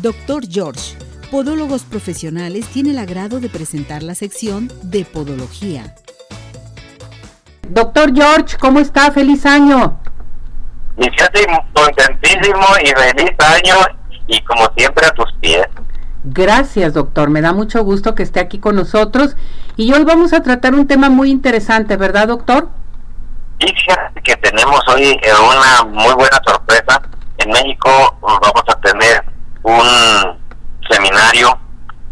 Doctor George, Podólogos Profesionales, tiene el agrado de presentar la sección de Podología. Doctor George, ¿cómo está? ¡Feliz año! Mi contentísimo y feliz año y como siempre a tus pies. Gracias, doctor. Me da mucho gusto que esté aquí con nosotros. Y hoy vamos a tratar un tema muy interesante, ¿verdad, doctor? Y fíjate que tenemos hoy eh, una muy buena sorpresa. En México vamos a tener un seminario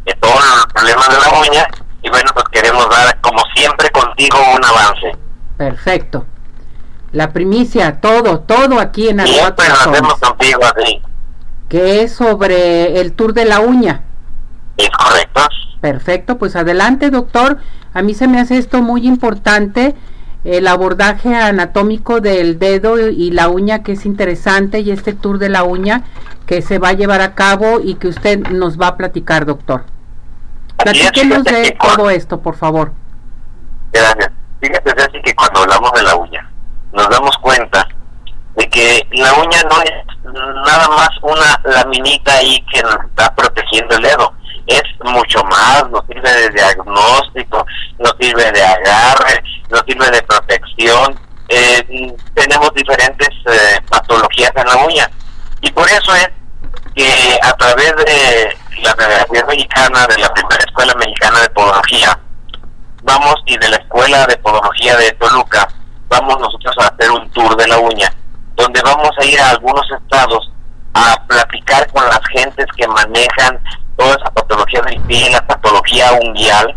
de todos los problemas de la uña y bueno, pues queremos dar como siempre contigo un avance. Perfecto. La primicia, todo, todo aquí en Siempre lo hacemos contigo así. Que es sobre el tour de la uña. Es correcto. Perfecto, pues adelante doctor. A mí se me hace esto muy importante el abordaje anatómico del dedo y la uña que es interesante y este tour de la uña que se va a llevar a cabo y que usted nos va a platicar, doctor. Platíquenos de todo esto, por favor. Gracias. Fíjate, así que cuando hablamos de la uña, nos damos cuenta de que la uña no es nada más una laminita ahí que nos está protegiendo el dedo es mucho más, nos sirve de diagnóstico, nos sirve de agarre, nos sirve de protección. Eh, tenemos diferentes eh, patologías en la uña. Y por eso es que a través de la Federación Mexicana, de la primera Escuela Mexicana de Podología, vamos y de la Escuela de Podología de Toluca, vamos nosotros a hacer un tour de la uña, donde vamos a ir a algunos estados a platicar con las gentes que manejan toda esa patología del pie, la patología unguial,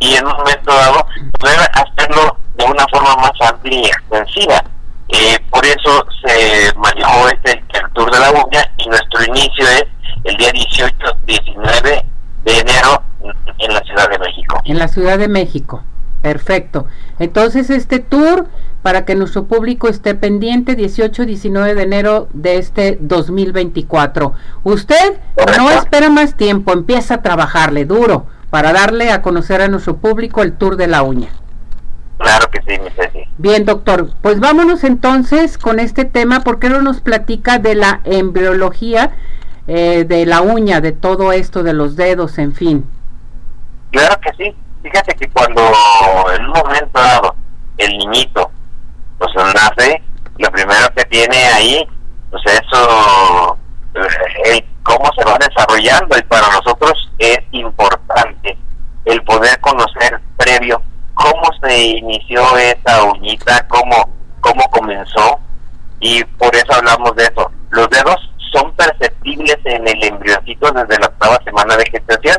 y en un momento dado poder hacerlo de una forma más amplia y extensiva. Eh, por eso se manejó este el Tour de la Uña y nuestro inicio es el día 18-19 de enero en la Ciudad de México. En la Ciudad de México, perfecto. Entonces este tour para que nuestro público esté pendiente 18-19 de enero de este 2024. Usted no espera más tiempo, empieza a trabajarle duro para darle a conocer a nuestro público el tour de la uña. Claro que sí, mi Ceci. Bien, doctor. Pues vámonos entonces con este tema. ¿Por qué no nos platica de la embriología eh, de la uña, de todo esto, de los dedos, en fin? Claro que sí. Fíjate que cuando en un momento dado el niñito pues nace, lo primero que tiene ahí, pues eso, eh, cómo se va desarrollando y para nosotros es importante el poder conocer previo cómo se inició esa uñita, cómo, cómo comenzó. Y por eso hablamos de eso. Los dedos son perceptibles en el embriocito desde la octava semana de gestación.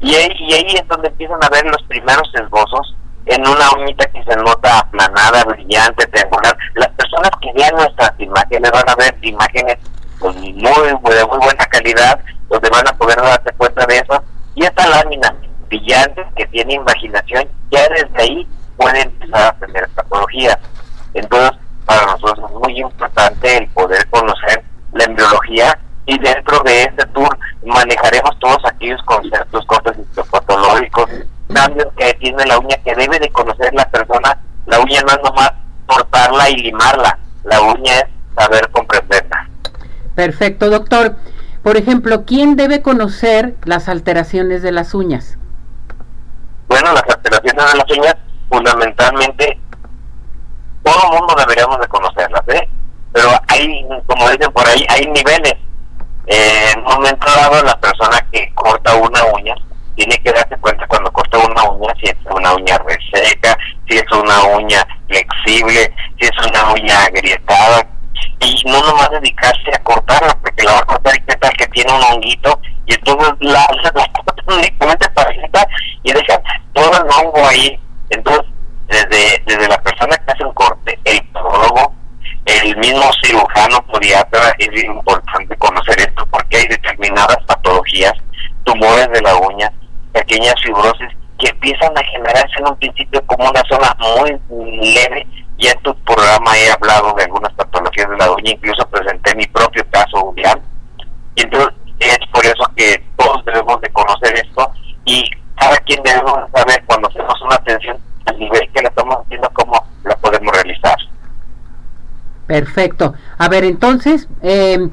Y ahí, y ahí es donde empiezan a ver los primeros esbozos en una uñita que se nota aplanada, brillante, triangular. Las personas que vean nuestras imágenes van a ver imágenes pues, muy, de muy buena calidad, donde van a poder darse cuenta de eso. Y esta lámina brillante que tiene imaginación, ya desde ahí puede empezar a tener patologías. Entonces, para nosotros es muy importante el poder conocer la embriología y dentro de este tour manejaremos todos aquellos conceptos, cosas histopatológicos, cambios que tiene la uña que debe de conocer la persona. La uña no es nomás la uña es saber comprenderla. Perfecto, doctor. Por ejemplo, ¿quién debe conocer las alteraciones de las uñas? Bueno, las alteraciones de las uñas, fundamentalmente, todo el mundo deberíamos de conocerlas, ¿eh? Pero hay, como dicen por ahí, hay niveles. en un momento dado, la persona que corta una uña tiene que darse cuenta cuando corta una uña, si es una uña reseca, si es una uña flexible, si es una uña agrietada, y no nomás dedicarse a cortarla, porque la va a cortar y qué tal que tiene un honguito, y entonces la, cortan únicamente para y deja todo el hongo ahí. Entonces, desde, desde la persona que hace un corte, el podólogo, el mismo cirujano podiatra, es importante conocer esto, porque hay determinadas patologías, tumores de la uña, pequeñas fibrosis que empiezan a generarse en un principio como una zona muy leve. Ya en tu programa he hablado de algunas patologías de la uña, incluso presenté mi propio caso uñal. Y entonces es por eso que todos debemos de conocer esto y cada quien debemos saber cuando hacemos una atención al nivel que le estamos haciendo cómo la podemos realizar. Perfecto. A ver, entonces, eh,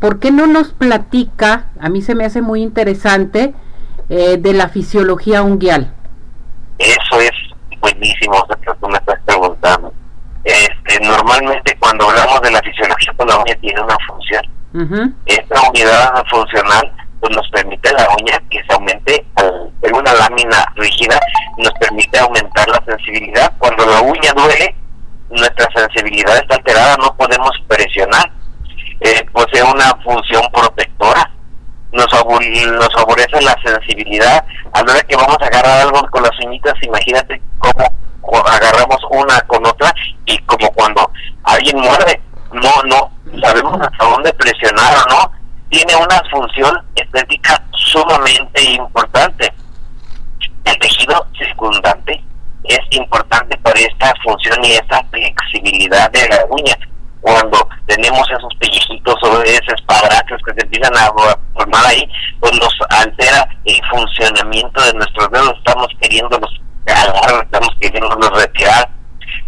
¿por qué no nos platica, a mí se me hace muy interesante, eh, de la fisiología unguial? Eso es buenísimo, lo que tú me estás preguntando. Normalmente cuando hablamos de la fisiología, pues la uña tiene una función. Esta unidad funcional pues nos permite la uña que se aumente, en una lámina rígida, nos permite aumentar la sensibilidad. Cuando la uña duele, nuestra sensibilidad está alterada, no podemos presionar. Eh, posee una función protectora. Nos, nos favorece la sensibilidad. A la hora que vamos a agarrar algo con las uñitas, imagínate cómo agarramos una con otra y como cuando alguien muerde, no, no sabemos hasta dónde presionar o no. Tiene una función estética sumamente importante. El tejido circundante es importante para esta función y esta flexibilidad de la uña. Cuando tenemos esos pellejitos o esos padrastros que se empiezan a formar ahí, pues nos altera el funcionamiento de nuestros dedos. Estamos queriéndolos estamos queriéndolos retirar.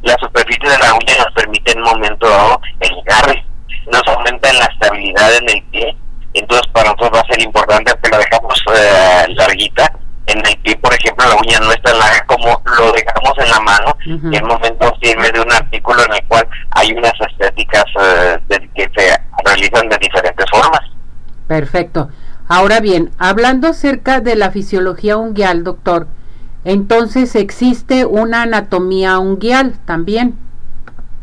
La superficie de la uña nos permite en un momento dado el agarre, nos aumenta la estabilidad en el pie. Entonces, para nosotros va a ser importante que la dejamos eh, larguita en el pie, por ejemplo, la uña no es tan larga como lo dejamos en la mano, y en momento sirve de un artículo en el cual hay unas estéticas eh, que se realizan de diferentes formas. Perfecto. Ahora bien, hablando acerca de la fisiología unguial, doctor, entonces existe una anatomía unguial también.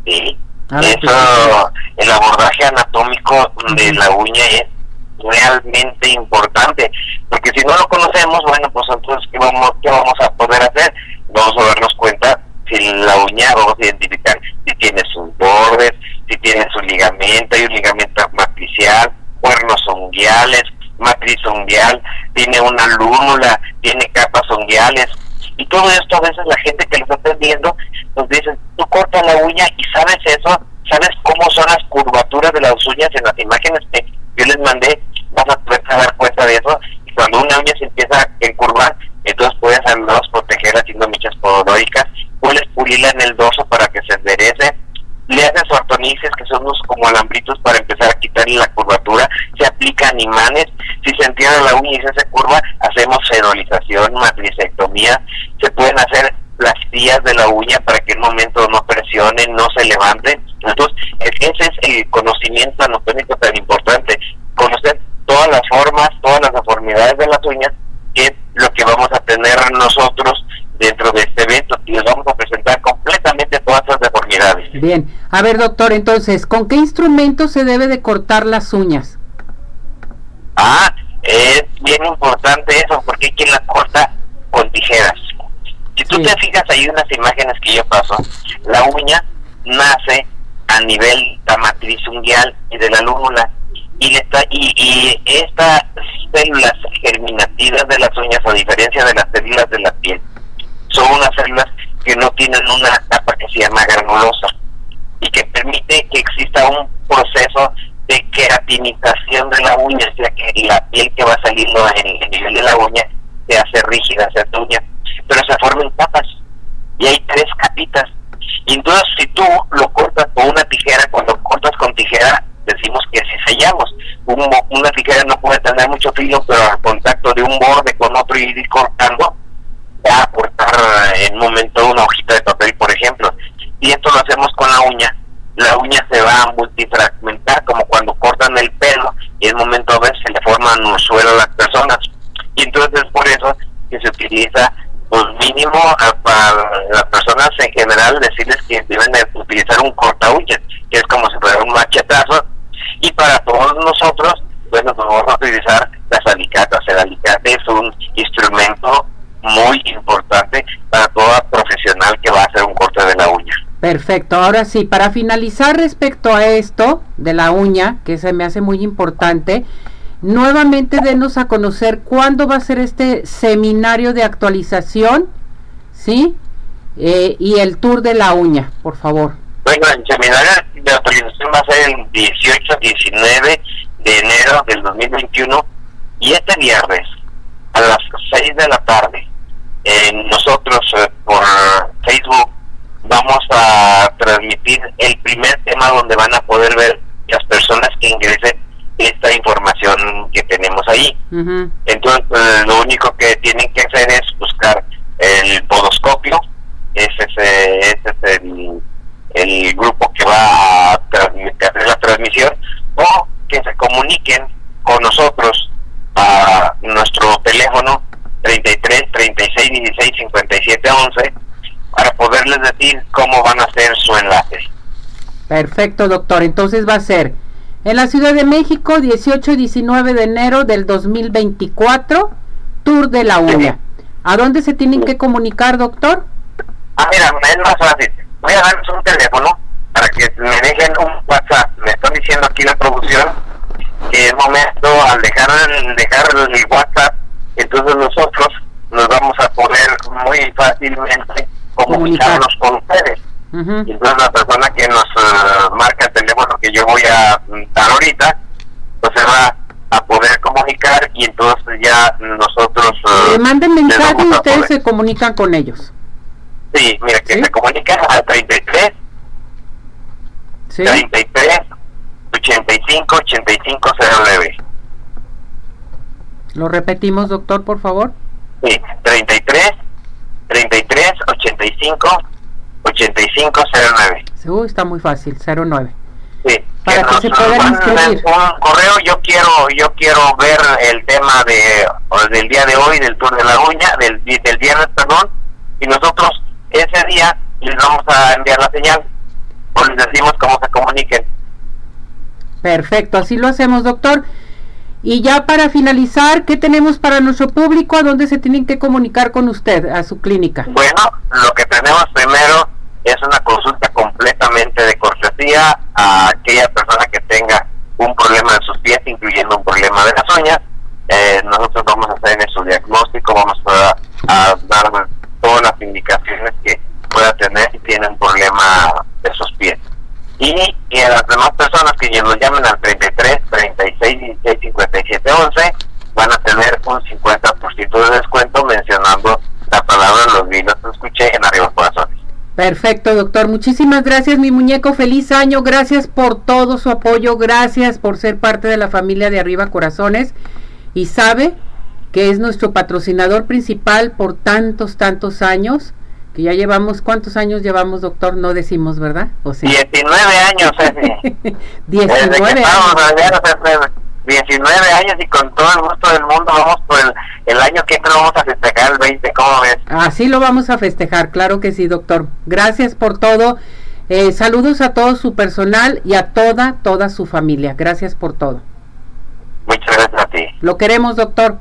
Sí. Eso, el abordaje anatómico de la uña es realmente importante, porque si no lo conocemos, bueno, pues entonces, ¿qué vamos, qué vamos a poder hacer? Vamos a darnos cuenta si la uña, vamos a identificar si tiene sus bordes, si tiene su ligamento, hay un ligamento matricial, cuernos unguiales, matriz unguial, tiene una lúnula, tiene capas unguiales, y todo esto a veces la gente que lo está viendo nos dice, tú cortas la uña y sabes eso, sabes cómo son las curvaturas de las uñas en las imágenes que yo les mandé, vas a poder dar cuenta de eso. Y cuando una uña se empieza a encurvar, entonces puedes al menos proteger haciendo michas podológicas, puedes pulirla en el dorso para que se enderece, le haces ortonices, que son unos como alambritos para empezar a quitarle la curvatura, se aplican imanes, si se entierra la uña y se hace curva, hacemos fenolización, matricectomía, se pueden hacer las tías de la uña para que en un momento no presione, no se levante. Entonces, ese es el conocimiento anatómico tan importante, conocer todas las formas, todas las deformidades de las uñas, que es lo que vamos a tener nosotros dentro de este evento y les vamos a presentar completamente todas esas deformidades. Bien, a ver doctor, entonces, ¿con qué instrumento se debe de cortar las uñas? Ah, es bien importante eso, porque hay quien las corta con tijeras. Si tú te fijas ahí unas imágenes que yo paso, la uña nace a nivel de matriz unguial y de la lúnula y, está, y, y estas células germinativas de las uñas, a diferencia de las células de la piel, son unas células que no tienen una capa que se llama granulosa y que permite que exista un proceso de queratinización de la uña, o sea que la piel que va saliendo en el nivel de la uña se hace rígida, se hace uña, pero se forman capas y hay tres capitas. Y entonces si tú lo cortas con una tijera, cuando cortas con tijera decimos que si sellamos. una tijera no puede tener mucho filo, pero al contacto de un borde con otro y ir cortando, va a cortar en un momento una hojita de papel, por ejemplo. Y esto lo hacemos con la uña. La uña se va a multifragmentar como cuando cortan el pelo y en un momento a veces se le forman un suelo a las personas. Y entonces es por eso que se utiliza pues mínimo para las personas en general decirles que deben de utilizar un corta uñas, que es como si fuera un machetazo, y para todos nosotros, bueno, pues vamos a utilizar las alicatas. El alicate es un instrumento muy importante para toda profesional que va a hacer un corte de la uña. Ahora sí, para finalizar respecto a esto de la uña, que se me hace muy importante, nuevamente denos a conocer cuándo va a ser este seminario de actualización, ¿sí? Eh, y el tour de la uña, por favor. Bueno, el seminario de actualización va a ser el 18-19 de enero del 2021 y este viernes a las 6 de la tarde nosotros eh, por Facebook vamos a transmitir el primer tema donde van a poder ver las personas que ingresen esta Entonces, eh, lo único que tienen que hacer es buscar el podoscopio, ese es, ese el, el, grupo que va a hacer la transmisión, o que se comuniquen con nosotros a nuestro teléfono 33 36 16 57 11 para poderles decir cómo van a hacer su enlace. Perfecto, doctor. Entonces va a ser en la Ciudad de México, 18 y 19 de enero del 2024, Tour de la Uña. ¿A dónde se tienen que comunicar, doctor? Ah, mira, es más fácil. Voy a darles un teléfono para que me dejen un WhatsApp. Me están diciendo aquí la producción que es momento al dejar dejar el WhatsApp, entonces nosotros nos vamos a poder muy fácilmente comunicarnos con ustedes. Y entonces la persona que nos eh, marca el teléfono que yo voy a dar ahorita, pues se va a poder comunicar y entonces ya nosotros... Uh, manden mensaje y ustedes se comunican con ellos. Sí, mira, que se comunican al 33, ¿Sí? 33, 85 85 09. ¿Lo repetimos, doctor, por favor? Sí, 33 33 85 85 09. Uy, está muy fácil, 09. Sí, para que, se puedan inscribir. Un correo, yo quiero yo quiero ver el tema de del día de hoy del tour de la uña, del, del viernes, perdón, y nosotros ese día les vamos a enviar la señal o les decimos cómo se comuniquen. Perfecto, así lo hacemos, doctor. Y ya para finalizar, ¿qué tenemos para nuestro público? ¿A dónde se tienen que comunicar con usted, a su clínica? Bueno, lo que tenemos primero es una consulta completamente de cortesía a aquella persona que tenga un problema de sus pies, incluyendo un problema de las uñas. Eh, nosotros vamos a hacer su diagnóstico, vamos a, a dar todas las indicaciones que pueda tener si tiene un problema de sus pies y, y a las demás personas que nos llamen al 33, 36, 16, 57, 11 van a tener un 50% de descuento mencionando la palabra los vinos que escuché en Arriba Corazones. Perfecto, doctor. Muchísimas gracias, mi muñeco. Feliz año. Gracias por todo su apoyo. Gracias por ser parte de la familia de Arriba Corazones. Y sabe que es nuestro patrocinador principal por tantos, tantos años que ya llevamos, ¿cuántos años llevamos, doctor? No decimos, ¿verdad? ¿O sí? 19 años, 19 años. 19 años y con todo el gusto del mundo vamos por el, año que no vamos a festejar el 20, ¿cómo ves? Así lo vamos a festejar, claro que sí, doctor. Gracias por todo. Eh, saludos a todo su personal y a toda, toda su familia. Gracias por todo. Muchas gracias a ti. Lo queremos, doctor.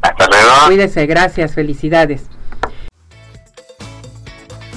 Hasta luego. Cuídese, gracias, felicidades.